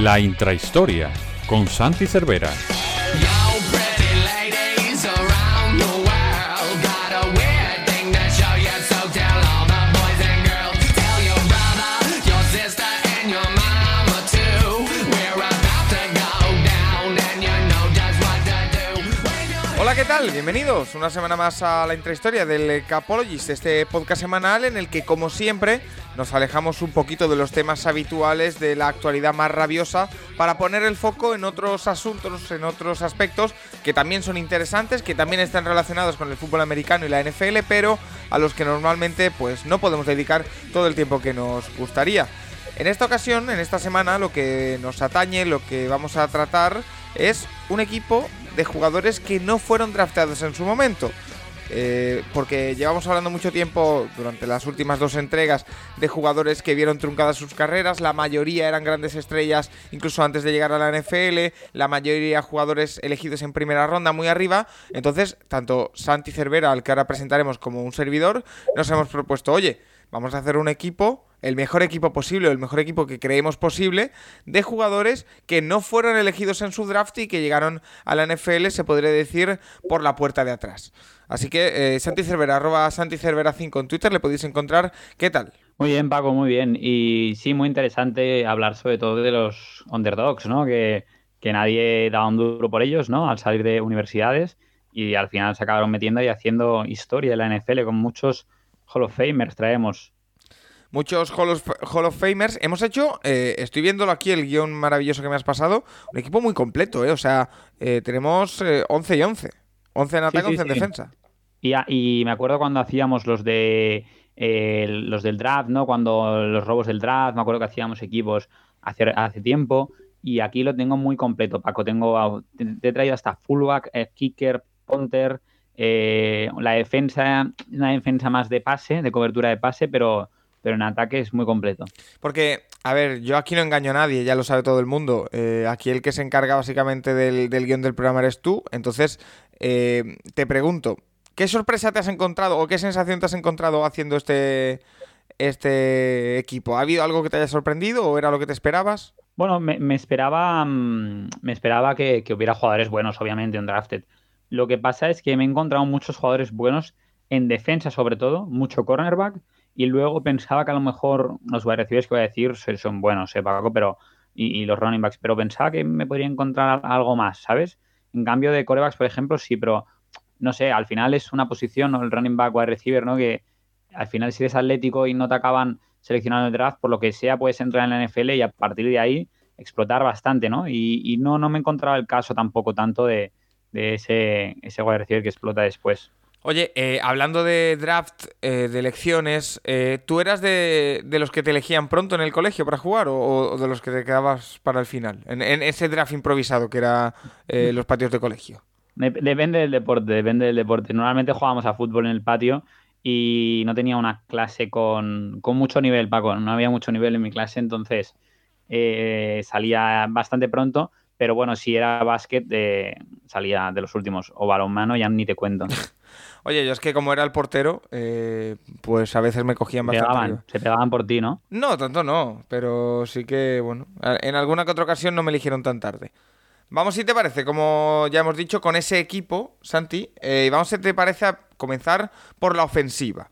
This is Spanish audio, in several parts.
La intrahistoria con Santi Cervera. Bienvenidos una semana más a la intrahistoria del Capologist, este podcast semanal en el que, como siempre, nos alejamos un poquito de los temas habituales de la actualidad más rabiosa para poner el foco en otros asuntos, en otros aspectos que también son interesantes, que también están relacionados con el fútbol americano y la NFL, pero a los que normalmente pues no podemos dedicar todo el tiempo que nos gustaría. En esta ocasión, en esta semana, lo que nos atañe, lo que vamos a tratar es un equipo de jugadores que no fueron draftados en su momento. Eh, porque llevamos hablando mucho tiempo durante las últimas dos entregas de jugadores que vieron truncadas sus carreras, la mayoría eran grandes estrellas incluso antes de llegar a la NFL, la mayoría jugadores elegidos en primera ronda muy arriba, entonces tanto Santi Cervera, al que ahora presentaremos como un servidor, nos hemos propuesto, oye, vamos a hacer un equipo el mejor equipo posible o el mejor equipo que creemos posible de jugadores que no fueron elegidos en su draft y que llegaron a la NFL, se podría decir, por la puerta de atrás. Así que eh, Santi Cervera, arroba Santi Cervera 5 en Twitter, le podéis encontrar. ¿Qué tal? Muy bien, Paco, muy bien. Y sí, muy interesante hablar sobre todo de los underdogs, ¿no? Que, que nadie daba un duro por ellos, ¿no? Al salir de universidades y al final se acabaron metiendo y haciendo historia en la NFL con muchos Hall of Famers. Traemos muchos Hall of, Famers. Hemos hecho, eh, estoy viéndolo aquí, el guion maravilloso que me has pasado, un equipo muy completo, ¿eh? O sea, eh, tenemos 11 y 11. 11 en ataque, 11 en defensa. Y, y, me acuerdo cuando hacíamos los de los del draft, ¿no? Cuando los robos del draft, me acuerdo que hacíamos equipos hace, hace tiempo. Y aquí lo tengo muy completo, Paco. Tengo, te, he traído hasta fullback, kicker, punter, la defensa, una defensa más de pase, de cobertura de pase, pero pero en ataque es muy completo. Porque, a ver, yo aquí no engaño a nadie, ya lo sabe todo el mundo. Eh, aquí el que se encarga básicamente del, guion del programa eres tú. Entonces, eh, te pregunto, ¿qué sorpresa te has encontrado o qué sensación te has encontrado haciendo este, este equipo? ¿Ha habido algo que te haya sorprendido o era lo que te esperabas? Bueno, me, esperaba, mm, me esperaba que, que, hubiera jugadores buenos, obviamente, en drafted. Lo que pasa es que me he encontrado muchos jugadores buenos en defensa, sobre todo, mucho cornerback y luego pensaba que a lo mejor los wide receivers que voy a decir son buenos, eh, Paco, pero y, los running backs, pero pensaba que me podría encontrar algo más, ¿sabes? En cambio de corebacks, por ejemplo, sí, pero no sé, al final es una posición, el running back wide receiver, ¿no? Que al final si eres atlético y no te acaban seleccionando el draft, por lo que sea, puedes entrar en la NFL y a partir de ahí explotar bastante, ¿no? Y, no, no me encontraba el caso tampoco tanto de, de ese, ese wide receiver que explota después. Oye, eh, hablando de draft, eh, de elecciones, eh, ¿tú eras de, los que te elegían pronto en el colegio para jugar o, de los que te quedabas para el final? En, ese draft improvisado que era los patios de colegio. Depende del deporte, depende del deporte. Normalmente jugábamos a fútbol en el patio y no tenía una clase con, mucho nivel, Paco. No había mucho nivel en mi clase, entonces salía bastante pronto. Pero bueno, si era básquet, salía de los últimos. O balonmano, ya ni te cuento. Oye, yo es que como era el portero, eh, pues a veces me cogían bastante. se pegaban por ti, ¿no? No, tanto no, pero sí que, bueno, en alguna que otra ocasión no me eligieron tan tarde. Vamos, si te parece, como ya hemos dicho, con ese equipo, Santi, eh, vamos, si te parece, a comenzar por la ofensiva.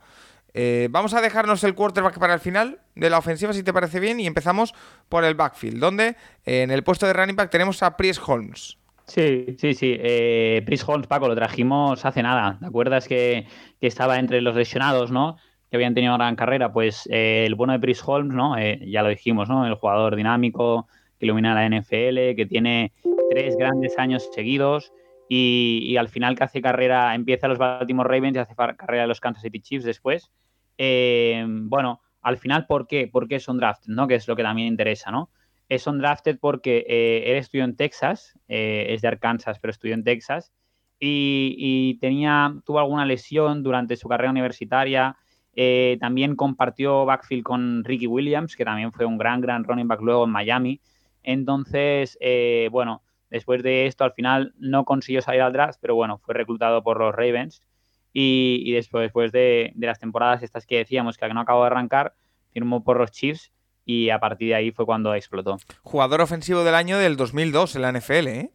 Eh, vamos a dejarnos el quarterback para el final de la ofensiva, si te parece bien, y empezamos por el backfield, donde en el puesto de running back tenemos a Priest Holmes. Sí, sí, sí. Eh, Holmes, Paco, lo trajimos hace nada. ¿Te acuerdas que, estaba entre los lesionados, ¿no? Que habían tenido una gran carrera. Pues eh, el bueno de Chris Holmes, ¿no? Eh, ya lo dijimos, ¿no? El jugador dinámico que ilumina la NFL, que tiene tres grandes años seguidos y, al final que hace carrera, empieza los Baltimore Ravens y hace carrera los Kansas City Chiefs después. Bueno, al final, ¿por qué? ¿Por qué son draft? ¿no? Que es lo que también interesa, ¿no? es undrafted porque eh, él estudió en Texas, eh, es de Arkansas, pero estudió en Texas, y, tenía, tuvo alguna lesión durante su carrera universitaria. Eh, también compartió backfield con Ricky Williams, que también fue un gran, gran running back luego en Miami. Entonces, bueno, después de esto al final no consiguió salir al draft, pero bueno, fue reclutado por los Ravens. Y, después, después de, de, las temporadas estas que decíamos que no acabó de arrancar, firmó por los Chiefs y a partir de ahí fue cuando explotó. Jugador ofensivo del año del 2002 en la NFL, ¿eh?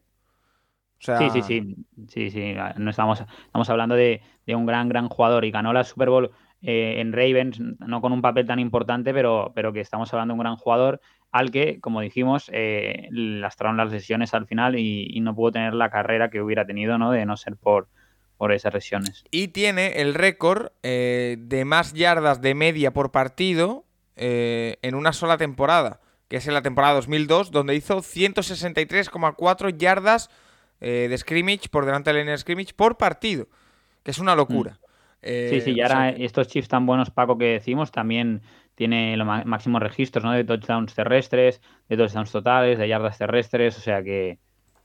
Sí, sí, sí, sí, sí. No estamos, estamos hablando de, un gran, gran jugador y ganó la Super Bowl eh, en Ravens, no con un papel tan importante, pero, pero que estamos hablando de un gran jugador al que, como dijimos, eh, lastraron las lesiones al final y, no pudo tener la carrera que hubiera tenido, ¿no? De no ser por, por esas lesiones. Y tiene el récord eh, de más yardas de media por partido eh, en una sola temporada, que es en la temporada 2002, donde hizo 163,4 yardas eh, de scrimmage por delante de la línea de scrimmage por partido, que es una locura. Mm. sí, sí, y ahora estos chips tan buenos, Paco, que decimos, también tiene los máximos registros, ¿no? De touchdowns terrestres, de touchdowns totales, de yardas terrestres, o sea que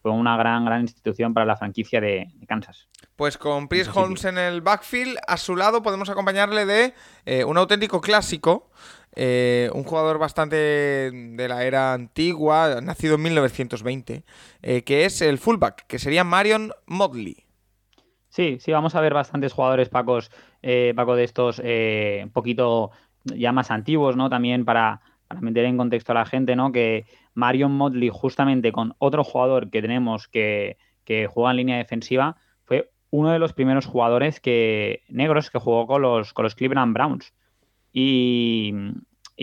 fue una gran, gran institución para la franquicia de, Kansas. Pues con Chris Holmes en el backfield, a su lado podemos acompañarle de eh, un auténtico clásico, eh, un jugador bastante de la era antigua, nacido en 1920, eh, que es el fullback, que sería Marion Modley. Sí, sí, vamos a ver bastantes jugadores, Pacos, Paco, de estos un poquito ya más antiguos, ¿no? También para, meter en contexto a la gente, ¿no? Que Marion Modley, justamente con otro jugador que tenemos que, que juega en línea defensiva, fue uno de los primeros jugadores que negros que jugó con los, con los Cleveland Browns. Y,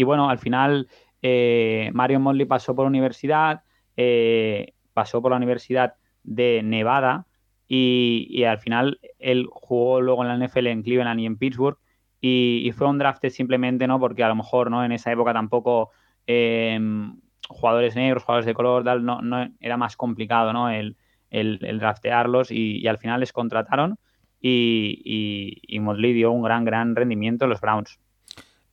bueno, al final eh, Mario Motley pasó por universidad, eh, pasó por la Universidad de Nevada y, al final él jugó luego en la NFL en Cleveland y en Pittsburgh y, fue un draft simplemente, ¿no? Porque a lo mejor, ¿no? En esa época tampoco em, jugadores negros, jugadores de color, tal, no, no, era más complicado, ¿no? El, el, draftearlos y, al final les contrataron y, y, y Motley dio un gran, gran rendimiento en los Browns.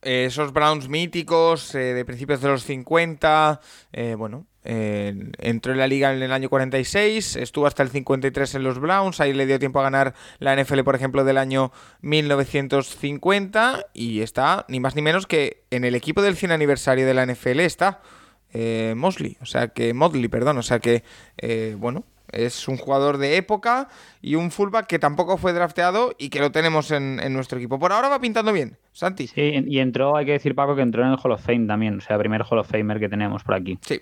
Eh, esos Browns míticos eh, de principios de los 50, eh, bueno, entró en la liga en el año 46, estuvo hasta el 53 en los Browns, ahí le dio tiempo a ganar la NFL, por ejemplo, del año 1950 y está ni más ni menos que en el equipo del 100 aniversario de la NFL está Mosley, o sea que Modley, perdón, o sea que, bueno, es un jugador de época y un fullback que tampoco fue drafteado y que lo tenemos en, nuestro equipo. Por ahora va pintando bien, Santi. Sí, y entró, hay que decir, Paco, que entró en el Hall of Fame también, o sea, primer Hall of Famer que tenemos por aquí. Sí.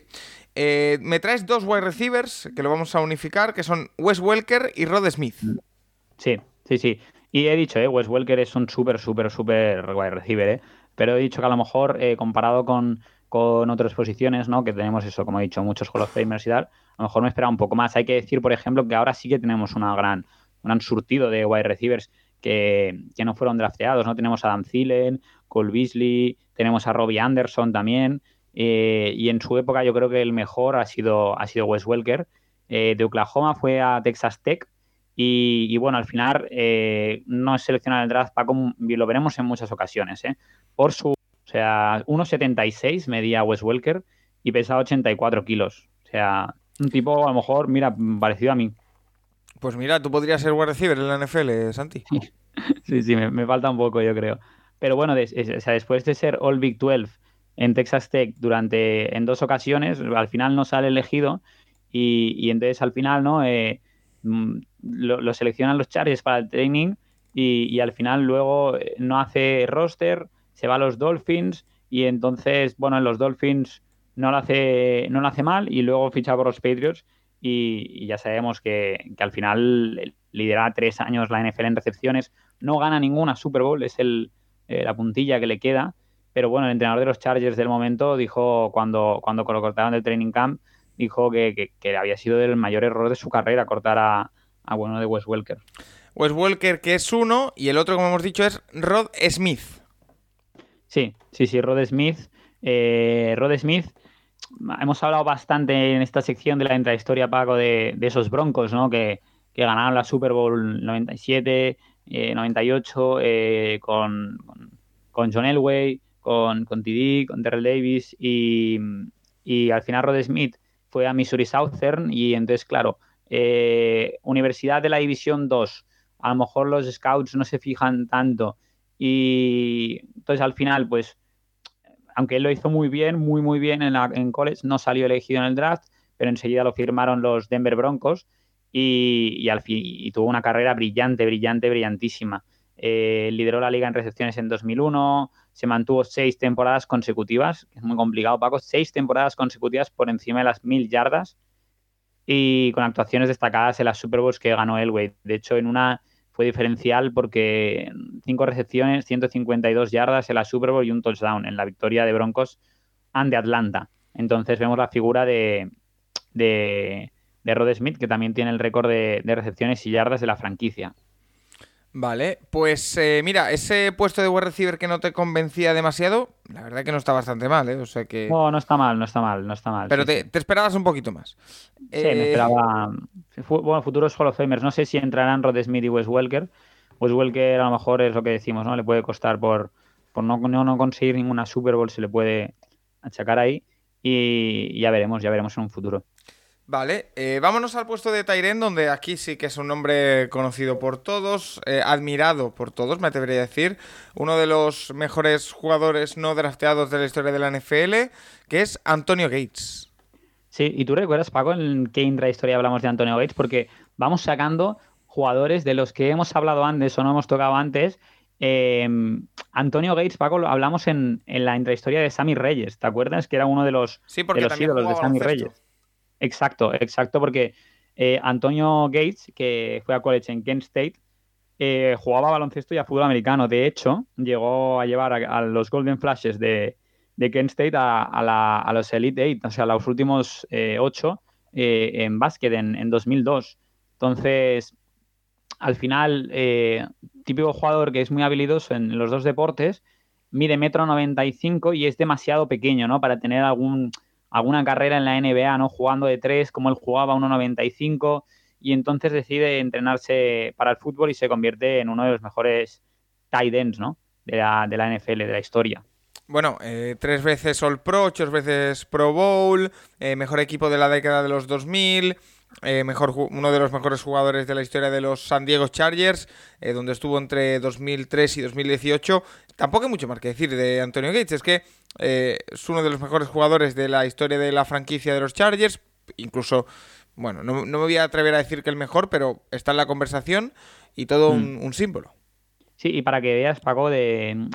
Eh, me traes dos wide receivers que lo vamos a unificar, que son Wes Welker y Rod Smith. Sí, sí, sí. Y he dicho, eh, Wes Welker es un súper, súper, súper wide receiver, ¿eh? Pero he dicho que a lo mejor, eh, comparado con, con otras posiciones, ¿no? Que tenemos eso, como he dicho, muchos Hall of Famers y tal, a lo mejor me esperaba un poco más. Hay que decir, por ejemplo, que ahora sí que tenemos una gran, un gran surtido de wide receivers que, no fueron drafteados, ¿no? Tenemos a Dan Thielen, Cole Beasley, tenemos a Robbie Anderson también, eh, y en su época yo creo que el mejor ha sido, ha sido Wes Welker. Eh, de Oklahoma fue a Texas Tech, y, bueno, al final eh, no es seleccionado el draft, Paco, lo veremos en muchas ocasiones, por su, o sea, 1,76 medía Wes Welker y pesaba 84 kilos. O sea, un tipo, a lo mejor, mira, parecido a mí. Pues mira, tú podrías ser wide receiver en la NFL, Santi. sí, sí, me, falta un poco, yo creo. Pero bueno, después de ser All Big 12 en Texas Tech durante en dos ocasiones, al final no sale elegido y, entonces al final no eh, mm, lo, seleccionan los Chargers para el training y, al final luego eh, no hace roster, se va a los Dolphins y entonces, bueno, en los Dolphins no lo hace, no lo hace mal y luego ficha por los Patriots y, ya sabemos que, al final lidera tres años la NFL en recepciones, no gana ninguna Super Bowl, es el, eh, la puntilla que le queda, pero bueno, el entrenador de los Chargers del momento dijo cuando, cuando lo cortaron del training camp, dijo que, había sido el mayor error de su carrera cortar a, a bueno de Wes Welker. Wes Welker que es uno y el otro, como hemos dicho, es Rod Smith. Sí, sí, sí, Rod Smith. Eh, Rod Smith hemos hablado bastante en esta sección de la intrahistoria, Paco, de, de esos broncos, ¿no? Que, ganaron la Super Bowl 97, 98, eh, eh, con, con, John Elway, con, con TD, con Terrell Davis y, al final Rod Smith fue a Missouri Southern y entonces, claro, eh, Universidad de la División 2, a lo mejor los scouts no se fijan tanto y entonces al final, pues aunque él lo hizo muy bien, muy, muy bien en, en college, no salió elegido en el draft, pero enseguida lo firmaron los Denver Broncos y, al fin, tuvo una carrera brillante, brillante, brillantísima. eh, lideró la liga en recepciones en 2001, se mantuvo seis temporadas consecutivas, que es muy complicado, Paco, seis temporadas consecutivas por encima de las mil yardas y con actuaciones destacadas en las Super Bowls que ganó Elway. De hecho, en una fue diferencial porque cinco recepciones, 152 yardas en la Super Bowl y un touchdown en la victoria de Broncos ante Atlanta. Entonces vemos la figura de, de, Rod Smith, que también tiene el récord de recepciones y yardas de la franquicia. Vale, pues eh, mira, ese puesto de wide receiver que no te convencía demasiado, la verdad que no está bastante mal, ¿eh? O sea que... No, no está mal, no está mal, no está mal. Pero te, esperabas un poquito más. Sí, me eh, esperaba... Bueno, futuros Hall of Famers, no sé si entrarán Rod Smith y Wes Welker. Wes Welker a lo mejor es lo que decimos, ¿no? Le puede costar por, por no, no, conseguir ninguna Super Bowl, se le puede achacar ahí. Y ya veremos, ya veremos en un futuro. Vale, eh, vámonos al puesto de Tyren, donde aquí sí que es un nombre conocido por todos, eh, admirado por todos, me atrevería a decir. Uno de los mejores jugadores no drafteados de la historia de la NFL, que es Antonio Gates. Sí, y tú recuerdas, Paco, en qué intrahistoria hablamos de Antonio Gates, porque vamos sacando jugadores de los que hemos hablado antes o no hemos tocado antes. Em, Antonio Gates, Paco, hablamos en, la intrahistoria de Sammy Reyes, ¿te acuerdas? Que era uno de los, sí, de los ídolos de Sammy Reyes. Exacto, exacto, porque eh, Antonio Gates, que fue a college en Kent State, eh, jugaba baloncesto y a fútbol americano. De hecho, llegó a llevar a, los Golden Flashes de, Kent State a, los Elite Eight, o sea, a los últimos eh, ocho en básquet en, 2002. Entonces, al final, típico jugador que es muy habilidoso en los dos deportes, mide metro 95 y es demasiado pequeño, ¿no? Para tener algún alguna carrera en la NBA, ¿no? Jugando de tres, como él jugaba 1.95 y entonces decide entrenarse para el fútbol y se convierte en uno de los mejores tight ends, ¿no? De la, de la NFL, de la historia. Bueno, eh, tres veces All Pro, ocho veces Pro Bowl, eh, mejor equipo de la década de los 2000, eh, mejor, uno de los mejores jugadores de la historia de los San Diego Chargers, eh, donde estuvo entre 2003 y 2018. Tampoco hay mucho más que decir de Antonio Gates, es que eh, es uno de los mejores jugadores de la historia de la franquicia de los Chargers, incluso, bueno, no, me voy a atrever a decir que el mejor, pero está en la conversación y todo un, mm. símbolo. Sí, y para que veas, Paco, de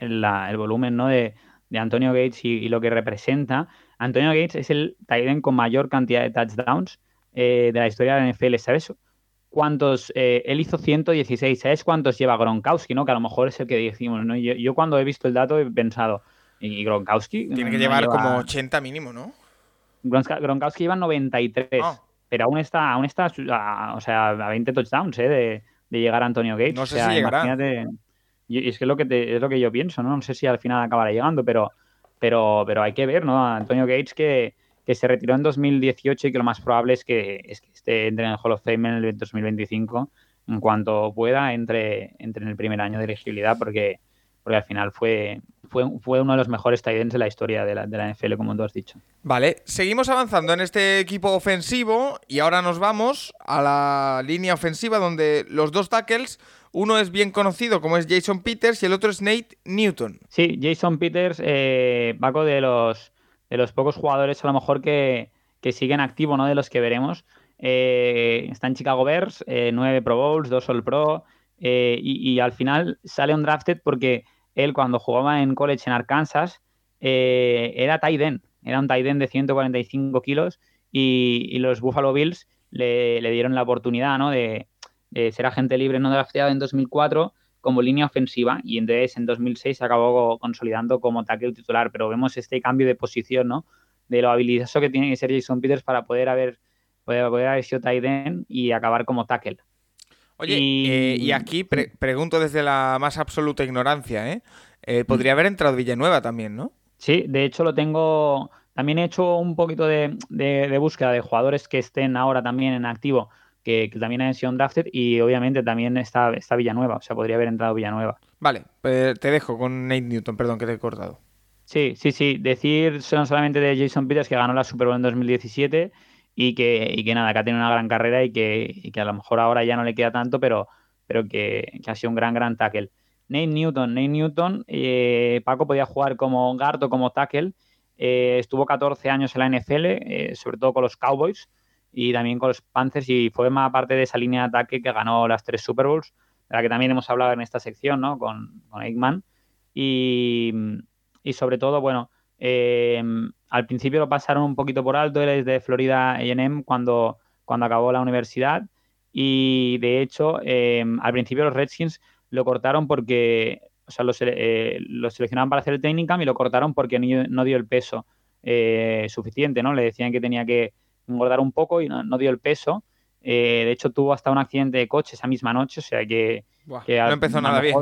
el volumen ¿no? de, Antonio Gates y, lo que representa, Antonio Gates es el tight con mayor cantidad de touchdowns eh, de la historia de la NFL, ¿sabes? ¿Cuántos? Eh, él hizo 116, ¿sabes cuántos lleva Gronkowski, no? Que a lo mejor es el que decimos, ¿no? Yo, cuando he visto el dato he pensado, ¿y Gronkowski? Tiene que llevar como 80 mínimo, ¿no? Gronkowski lleva 93, ah. pero aún está, aún está a, o sea, a 20 touchdowns, ¿eh? De, llegar a Antonio Gates. No sé si llegará. Y es que es lo que, es lo que yo pienso, ¿no? No sé si al final acabará llegando, pero, pero, pero hay que ver, ¿no? Antonio Gates que que se retiró en 2018 y que lo más probable es que, es que esté entre en el Hall of Fame en el 2025 en cuanto pueda entre, entre en el primer año de elegibilidad porque, porque al final fue, fue, fue uno de los mejores tight ends de la historia de la, de la NFL, como tú has dicho. Vale, seguimos avanzando en este equipo ofensivo y ahora nos vamos a la línea ofensiva donde los dos tackles, uno es bien conocido como es Jason Peters y el otro es Nate Newton. Sí, Jason Peters, eh, Paco, de los de los pocos jugadores a lo mejor que, siguen activo, ¿no? De los que veremos. Eh, está en Chicago Bears, eh, nueve Pro Bowls, dos All Pro, eh, y, al final sale un drafted porque él cuando jugaba en college en Arkansas era tight end, era un end de 145 kilos y, los Buffalo Bills le, dieron la oportunidad, ¿no? De, de, ser agente libre no drafteado en 2004 como línea ofensiva y entonces en 2006 se acabó consolidando como tackle titular, pero vemos este cambio de posición, ¿no? De lo habilidoso que tiene que ser Jason Peters para poder haber, poder, haber sido tight end y acabar como tackle. Oye, y, eh, aquí pregunto desde la más absoluta ignorancia, ¿eh? ¿eh? podría haber entrado Villanueva también, ¿no? Sí, de hecho lo tengo. También he hecho un poquito de, de búsqueda de jugadores que estén ahora también en activo que, también ha sido drafted y obviamente también está, está Villanueva, o sea, podría haber entrado Villanueva. Vale, pues te dejo con Nate Newton, perdón que te he cortado. Sí, sí, sí, decir solamente de Jason Peters que ganó la Super Bowl en 2017 y que, y que nada, que ha tenido una gran carrera y que, que, a lo mejor ahora ya no le queda tanto, pero, pero que, ha sido un gran, gran tackle. Nate Newton, Nate Newton, eh, Paco podía jugar como guard o como tackle, eh, estuvo 14 años en la NFL, eh, sobre todo con los Cowboys, y también con los Panthers y fue más parte de esa línea de ataque que ganó las tres Super Bowls, de la que también hemos hablado en esta sección, ¿no? Con, con Eggman. Y, y sobre todo, bueno, eh, al principio lo pasaron un poquito por alto, él es de Florida AM cuando, cuando acabó la universidad y de hecho eh, al principio los Redskins lo cortaron porque, o sea, lo, eh, lo seleccionaban para hacer el training camp y lo cortaron porque no, dio el peso suficiente, ¿no? Le decían que tenía que engordar un poco y no, dio el peso. de hecho tuvo hasta un accidente de coche esa misma noche, o sea que... no empezó nada bien.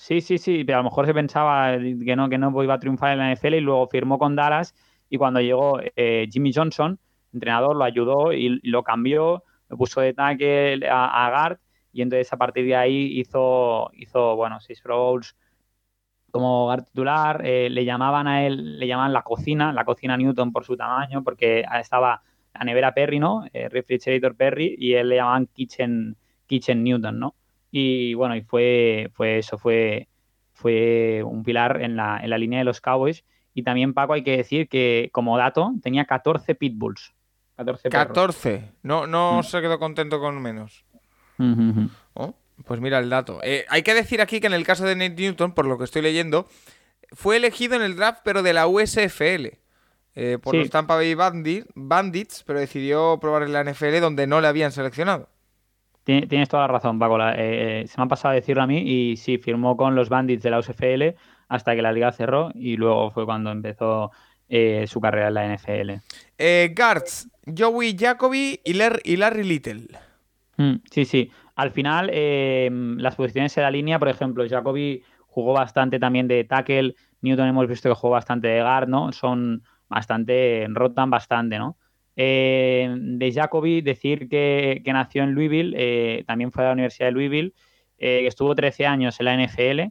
Sí, sí, sí, pero a lo mejor se pensaba que no, que no iba a triunfar en la NFL y luego firmó con Dallas y cuando llegó eh, Jimmy Johnson, entrenador, lo ayudó y, lo cambió, lo puso de tackle a, a, guard y entonces a partir de ahí hizo, hizo bueno, seis Pro como guard titular, eh, le llamaban a él, le llamaban la cocina, la cocina Newton por su tamaño, porque estaba la nevera Perry, ¿no? Eh, refrigerator Perry, y él le llamaban Kitchen, Kitchen Newton, ¿no? Y bueno, y fue, fue eso, fue, fue un pilar en la, en la línea de los Cowboys. Y también, Paco, hay que decir que como dato tenía 14 pitbulls. 14. 14. No, no mm. se quedó contento con menos. Oh, pues mira el dato. Eh, hay que decir aquí que en el caso de Nate Newton, por lo que estoy leyendo, fue elegido en el draft, pero de la USFL. Eh, por los Tampa Bay Bandits, pero decidió probar en la NFL donde no le habían seleccionado. Tienes toda la razón, Paco. Eh, se me ha pasado a decirlo a mí y sí, firmó con los Bandits de la USFL hasta que la liga cerró y luego fue cuando empezó eh, su carrera en la NFL. Eh, guards, Joey Jacoby y, Larry Little. Mm, sí, sí. Al final, las posiciones en la línea, por ejemplo, Jacoby jugó bastante también de tackle, Newton hemos visto que jugó bastante de guard, ¿no? Son bastante, rotan bastante, ¿no? Eh, de Jacoby, decir que, nació en Louisville, eh, también fue a la Universidad de Louisville, eh, estuvo 13 años en la NFL,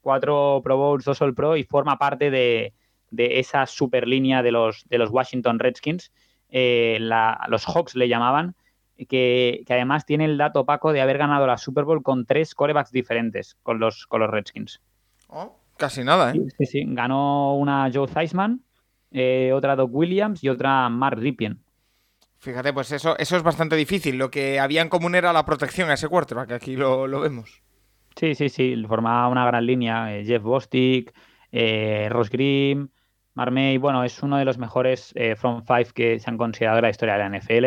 cuatro Pro Bowls, dos All Pro y forma parte de, esa super línea de los, de los Washington Redskins, los Hawks le llamaban, que, además tiene el dato opaco de haber ganado la Super Bowl con tres corebacks diferentes con los, con los Redskins. Oh, casi nada, ¿eh? Sí, sí, ganó una Joe Theismann, otra Doc Williams y otra Mark Ripien. Fíjate, pues eso, eso es bastante difícil. Lo que había en común era la protección a ese quarterback, que aquí lo, vemos. Sí, sí, sí, formaba una gran línea. Eh, Jeff Bostic, eh, Ross Grimm, Marmey, bueno, es uno de los mejores eh, front five que se han considerado en la historia de la NFL.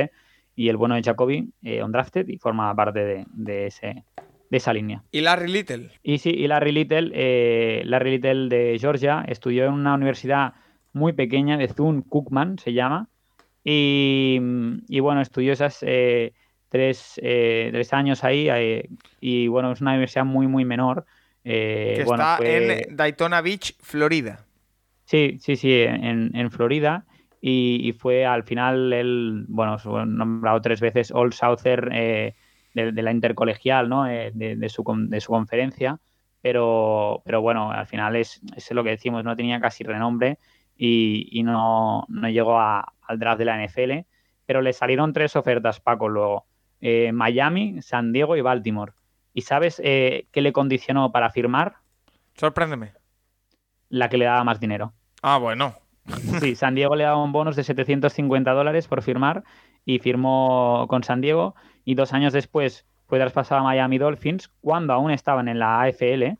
Y el bueno de Jacoby, eh, undrafted, y forma parte de, ese, de esa línea. ¿Y Larry Little? Y sí, y Larry Little, Larry Little de Georgia, estudió en una universidad muy pequeña de Thun Cookman, se llama, y, bueno, estudió esas eh, tres, eh, tres, años ahí eh, y bueno, es una universidad muy, muy menor. que está en Daytona Beach, Florida. Sí, sí, sí, en, en Florida. Y, fue al final él, bueno, nombrado tres veces All Souther de, la intercolegial, ¿no? De, su, de su conferencia. Pero, pero bueno, al final es, es lo que decimos, no tenía casi renombre y, no, llegó al draft de la NFL, pero le salieron tres ofertas, Paco, luego. Eh, Miami, San Diego y Baltimore. ¿Y sabes eh, qué le condicionó para firmar? Sorpréndeme. La que le daba más dinero. Ah, bueno. Sí, San Diego le daba un bonus de 750 dólares por firmar y firmó con San Diego y dos años después fue traspasado a Miami Dolphins cuando aún estaban en la AFL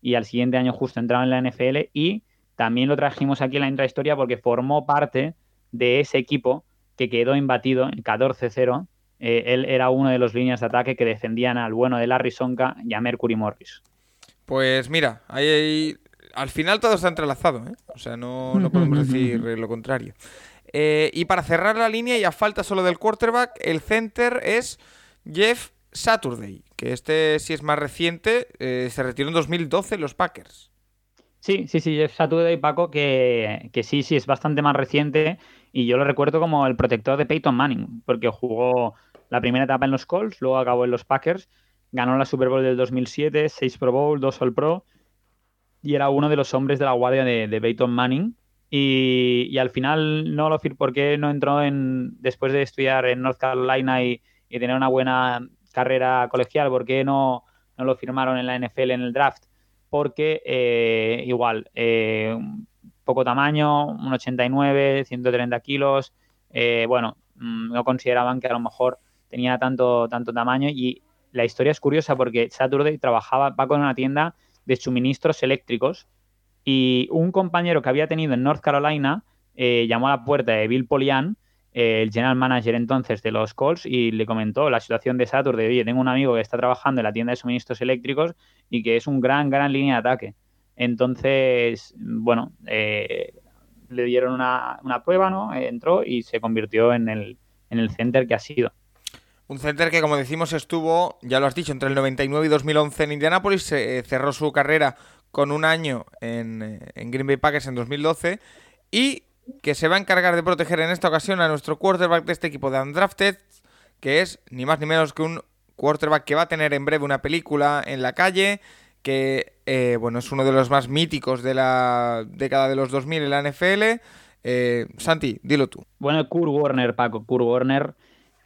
y al siguiente año justo entraron en la NFL y también lo trajimos aquí en la intrahistoria porque formó parte de ese equipo que quedó imbatido en 14-0. Eh, él era uno de los líneas de ataque que defendían al bueno de Larry Sonka y a Mercury Morris. Pues mira, ahí, al final todo está entrelazado, ¿eh? o sea, no, podemos decir lo contrario. Eh, y para cerrar la línea, y a falta solo del quarterback, el center es Jeff Saturday, que este sí es más reciente, se retiró en 2012 los Packers. Sí, sí, sí, Jeff Saturday, Paco, que, que sí, sí, es bastante más reciente y yo lo recuerdo como el protector de Peyton Manning, porque jugó la primera etapa en los Colts, luego acabó en los Packers, ganó la Super Bowl del 2007, 6 Pro Bowl, 2 All Pro y era uno de los hombres de la guardia de, Peyton Manning. Y, al final no lo ¿por qué no entró en después de estudiar en North Carolina y, tener una buena carrera colegial? ¿Por qué no, no lo firmaron en la NFL en el draft? Porque eh, igual, eh, poco tamaño, un 89, 130 kilos, eh, bueno, mm, no consideraban que a lo mejor tenía tanto, tanto tamaño y la historia es curiosa porque Saturday trabajaba, va con una tienda de suministros eléctricos y un compañero que había tenido en North Carolina llamó a la puerta de Bill Polian, el general manager entonces de los Colts, y le comentó la situación de Saturday. Oye, tengo un amigo que está trabajando en la tienda de suministros eléctricos y que es un gran, gran línea de ataque. Entonces, bueno, eh, le dieron una, prueba, ¿no? Entró y se convirtió en el, en el center que ha sido. Un center que, como decimos, estuvo, ya lo has dicho, entre el 99 y 2011 en Indianapolis, cerró su carrera con un año en, en Green Bay Packers en 2012 y que se va a encargar de proteger en esta ocasión a nuestro quarterback de este equipo de Undrafted, que es ni más ni menos que un quarterback que va a tener en breve una película en la calle, que eh, bueno, es uno de los más míticos de la década de los 2000 en la NFL. Eh, Santi, dilo tú. Bueno, Kurt Warner, Paco, Kurt Warner.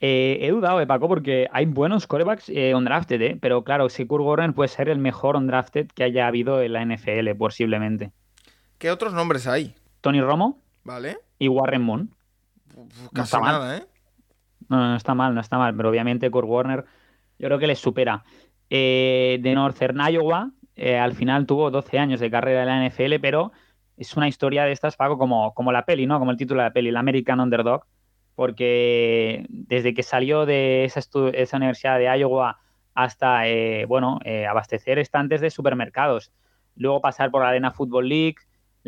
Eh, he dudado de Paco porque hay buenos quarterbacks undrafted, ¿eh? pero claro, si Kurt Warner puede ser el mejor undrafted que haya habido en la NFL, posiblemente. ¿Qué otros nombres hay? Tony Romo, Vale. Y Warren Moon. no está nada, ¿eh? No, no está mal, no está mal. Pero obviamente Kurt Warner yo creo que le supera. Eh, de Northern Iowa, eh, al final tuvo 12 años de carrera en la NFL, pero es una historia de estas, Paco, como, como la peli, ¿no? Como el título de la peli, la American Underdog, porque desde que salió de esa, esa universidad de Iowa hasta, eh, bueno, abastecer estantes de supermercados, luego pasar por la Arena Football League,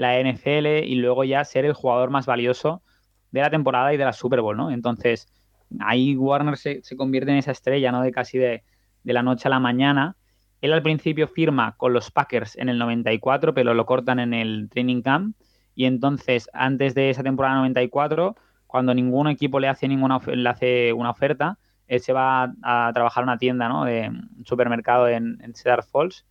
la NFL y luego ya ser el jugador más valioso de la temporada y de la Super Bowl, ¿no? Entonces, ahí Warner se, convierte en esa estrella, ¿no? De casi de, la noche a la mañana. Él al principio firma con los Packers en el 94, pero lo cortan en el training camp. Y entonces, antes de esa temporada 94, cuando ningún equipo le hace ninguna le hace una oferta, él se va a, trabajar en una tienda, ¿no? De un supermercado en, Cedar Falls.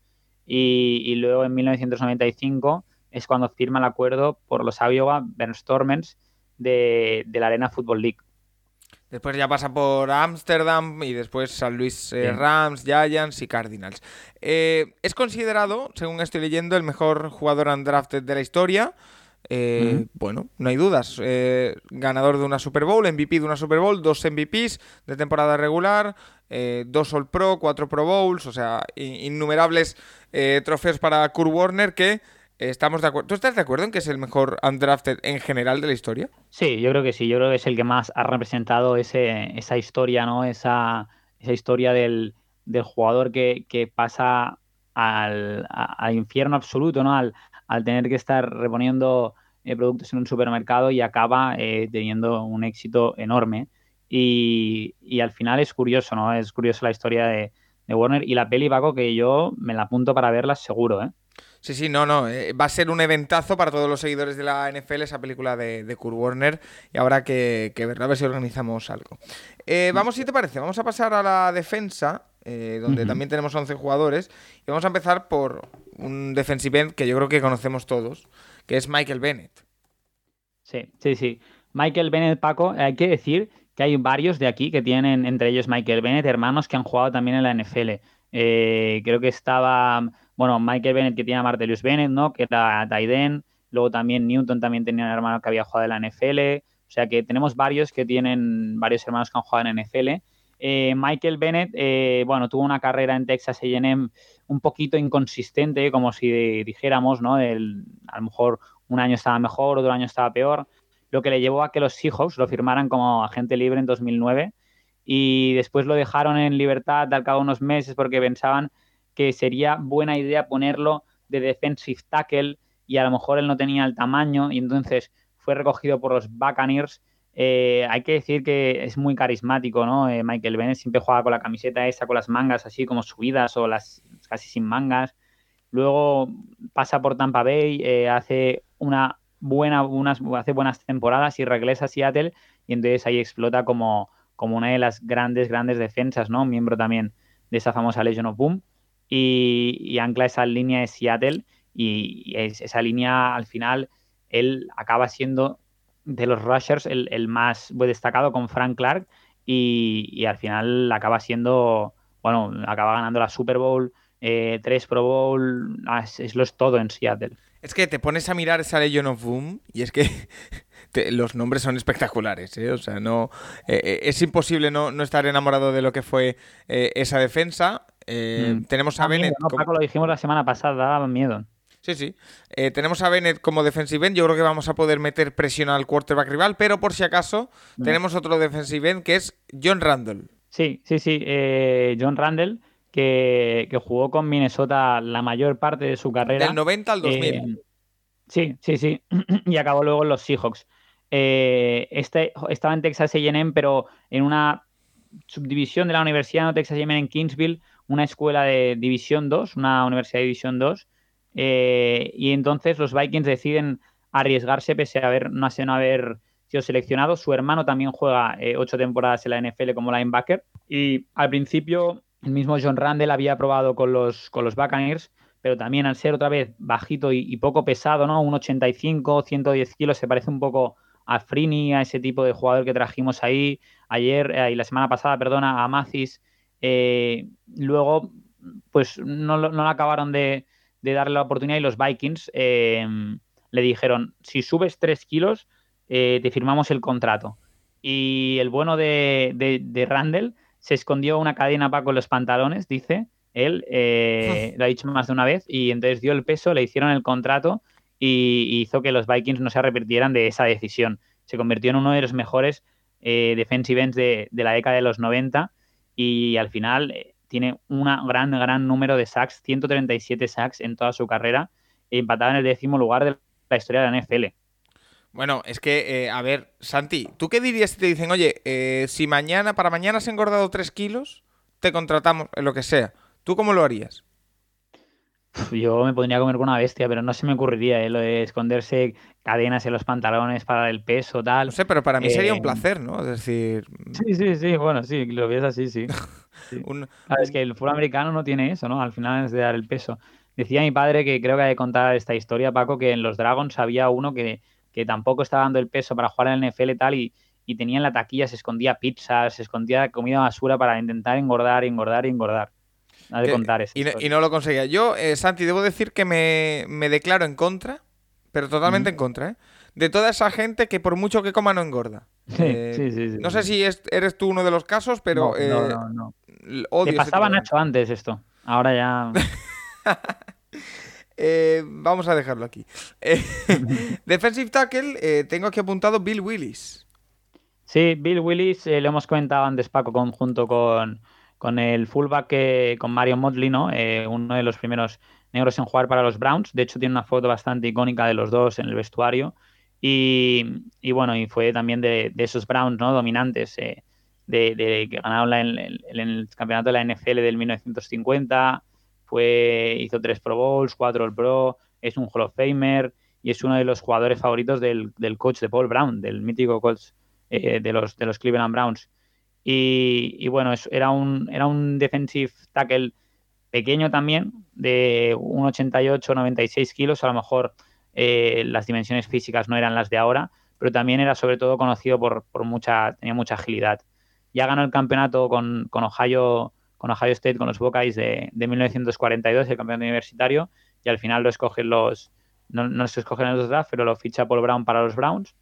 Y, y, luego en 1995 es cuando firma el acuerdo por los Iowa Stormers de, de la Arena Football League. Después ya pasa por Ámsterdam y después San Luis eh, Rams, Giants y Cardinals. Eh, es considerado, según estoy leyendo, el mejor jugador undrafted de la historia. Eh, bueno, no hay dudas. ganador de una Super Bowl, MVP de una Super Bowl, dos MVPs de temporada regular, dos All Pro, cuatro Pro Bowls, o sea, innumerables trofeos para Kurt Warner que Estamos de acuerdo. ¿Tú estás de acuerdo en que es el mejor undrafted en general de la historia? Sí, yo creo que sí. Yo creo que es el que más ha representado ese, esa historia, ¿no? Esa, esa historia del, jugador que, pasa al, infierno absoluto, ¿no? Al, tener que estar reponiendo eh, productos en un supermercado y acaba eh, teniendo un éxito enorme. Y, y, al final es curioso, ¿no? Es curioso la historia de, de Warner y la peli, Paco, que yo me la apunto para verla seguro, ¿eh? Sí, sí, no, no. Eh, va a ser un eventazo para todos los seguidores de la NFL esa película de, de Kurt Warner. Y habrá que, que verla, a ver si organizamos algo. Eh, vamos, si te parece, vamos a pasar a la defensa, eh, donde también tenemos 11 jugadores. Y vamos a empezar por un defensive end que yo creo que conocemos todos, que es Michael Bennett. Sí, sí, sí. Michael Bennett, Paco, hay que decir que hay varios de aquí que tienen, entre ellos Michael Bennett, hermanos que han jugado también en la NFL. creo que estaba bueno, Michael Bennett que tiene a Martellus Bennett, ¿no? Que era Taiden. Luego también Newton también tenía un hermano que había jugado en la NFL. O sea que tenemos varios que tienen varios hermanos que han jugado en NFL. Eh, Michael Bennett, eh, bueno, tuvo una carrera en Texas A&M un poquito inconsistente, como si dijéramos, ¿no? El, a lo mejor un año estaba mejor, otro año estaba peor, lo que le llevó a que los Seahawks lo firmaran como agente libre en 2009 y después lo dejaron en libertad al cabo de unos meses porque pensaban que sería buena idea ponerlo de defensive tackle y a lo mejor él no tenía el tamaño y entonces fue recogido por los Buccaneers. Eh, hay que decir que es muy carismático, ¿no? Eh, Michael Bennett siempre juega con la camiseta esa, con las mangas así como subidas o las casi sin mangas. Luego pasa por Tampa Bay, eh, hace una buena, unas, hace buenas temporadas y regresa a Seattle y entonces ahí explota como, como una de las grandes, grandes defensas, ¿no? Miembro también de esa famosa Legion of Boom y, ancla esa línea de Seattle y, esa línea al final él acaba siendo de los rushers el, más destacado con Frank Clark y, al final acaba siendo, bueno, acaba ganando la Super Bowl, eh, tres Pro Bowl, ah, es, lo es todo en Seattle. Es que te pones a mirar esa Legion of Boom y es que los nombres son espectaculares, ¿eh? o sea, no es imposible no, estar enamorado de lo que fue esa defensa. Mm. Tenemos a Bennett. Paco, lo dijimos la semana pasada, daba miedo. Sí, sí. tenemos a Bennett como defensive end. Yo creo que vamos a poder meter presión al quarterback rival, pero por si acaso, mm. tenemos otro defensive end que es John Randall. Sí, sí, sí. John Randall que, jugó con Minnesota la mayor parte de su carrera. Del 90 al 2000. Eh, sí, sí, sí. y acabó luego en los Seahawks. Eh, este, estaba en Texas A&M, pero en una subdivisión de la Universidad de Texas A&M en Kingsville, una escuela de División 2, una universidad de División 2. Eh, y entonces los Vikings deciden arriesgarse pese a haber, no, no haber sido seleccionado. Su hermano también juega ocho temporadas en la NFL como linebacker. Y al principio el mismo John Randall había probado con los, con los Buccaneers, pero también al ser otra vez bajito y, poco pesado, ¿no? Un 85, 110 kilos, se parece un poco a Frini, a ese tipo de jugador que trajimos ahí ayer eh, y la semana pasada, perdona, a Mathis. Eh, luego, pues no, no acabaron de, darle la oportunidad y los Vikings eh, le dijeron, si subes 3 kilos, te firmamos el contrato. Y el bueno de, de, de Randall se escondió una cadena Paco en los pantalones, dice él, eh, lo ha dicho más de una vez, y entonces dio el peso, le hicieron el contrato y, hizo que los Vikings no se arrepintieran de esa decisión. Se convirtió en uno de los mejores eh, defensive ends de, la década de los 90 y al final eh, tiene un gran, gran número de sacks, 137 sacks en toda su carrera, empatado en el décimo lugar de la historia de la NFL. Bueno, es que, eh, a ver, Santi, ¿tú qué dirías si te dicen, oye, eh, si mañana, para mañana has engordado 3 kilos, te contratamos en lo que sea? ¿Tú cómo lo harías? Yo me podría comer con una bestia, pero no se me ocurriría ¿eh? lo de esconderse cadenas en los pantalones para el peso, tal. No sé, pero para mí sería un placer, ¿no? Es decir. Sí, sí, sí, bueno, sí, lo ves así, sí. Es que el fútbol americano no tiene eso, ¿no? Al final es de dar el peso. Decía mi padre que creo que hay que contar esta historia, Paco, que en los Dragons había uno que que tampoco estaba dando el peso para jugar en el NFL y tal, y, tenía en la taquilla, se escondía pizzas, se escondía comida basura para intentar engordar, engordar y engordar. Nada de contar eso. Y, no, lo conseguía. Yo, eh, Santi, debo decir que me, declaro en contra, pero totalmente en contra, ¿eh? De toda esa gente que por mucho que coma no engorda. Eh, sí, sí, sí, no sé si eres tú uno de los casos, pero... No, no, no. Odio pasaba Nacho antes esto. Ahora ya... Eh, vamos a dejarlo aquí. Eh, defensive tackle, eh, tengo aquí apuntado Bill Willis. Sí, Bill Willis, lo hemos comentado antes, Paco, junto con, con el fullback, con Mario Motley, ¿no? uno de los primeros negros en jugar para los Browns. De hecho, tiene una foto bastante icónica de los dos en el vestuario. Y, bueno, y fue también de, esos Browns, ¿no? Dominantes, de, de, que ganaron en el campeonato de la NFL del 1950 fue, hizo tres Pro Bowls, cuatro All Pro, es un Hall of Famer y es uno de los jugadores favoritos del, coach de Paul Brown, del mítico coach eh, de, los, de los Cleveland Browns. Y, bueno, era, un, era un defensive tackle pequeño también, de 1,88, 96 kilos, a lo mejor eh, las dimensiones físicas no eran las de ahora, pero también era sobre todo conocido por, mucha, tenía mucha agilidad. Ya ganó el campeonato con, con Ohio con Ohio State, con los Buckeyes de, de 1942, el campeón universitario, y al final lo escogen los, no, no se escogen en los draft, pero lo ficha Paul Brown para los Browns.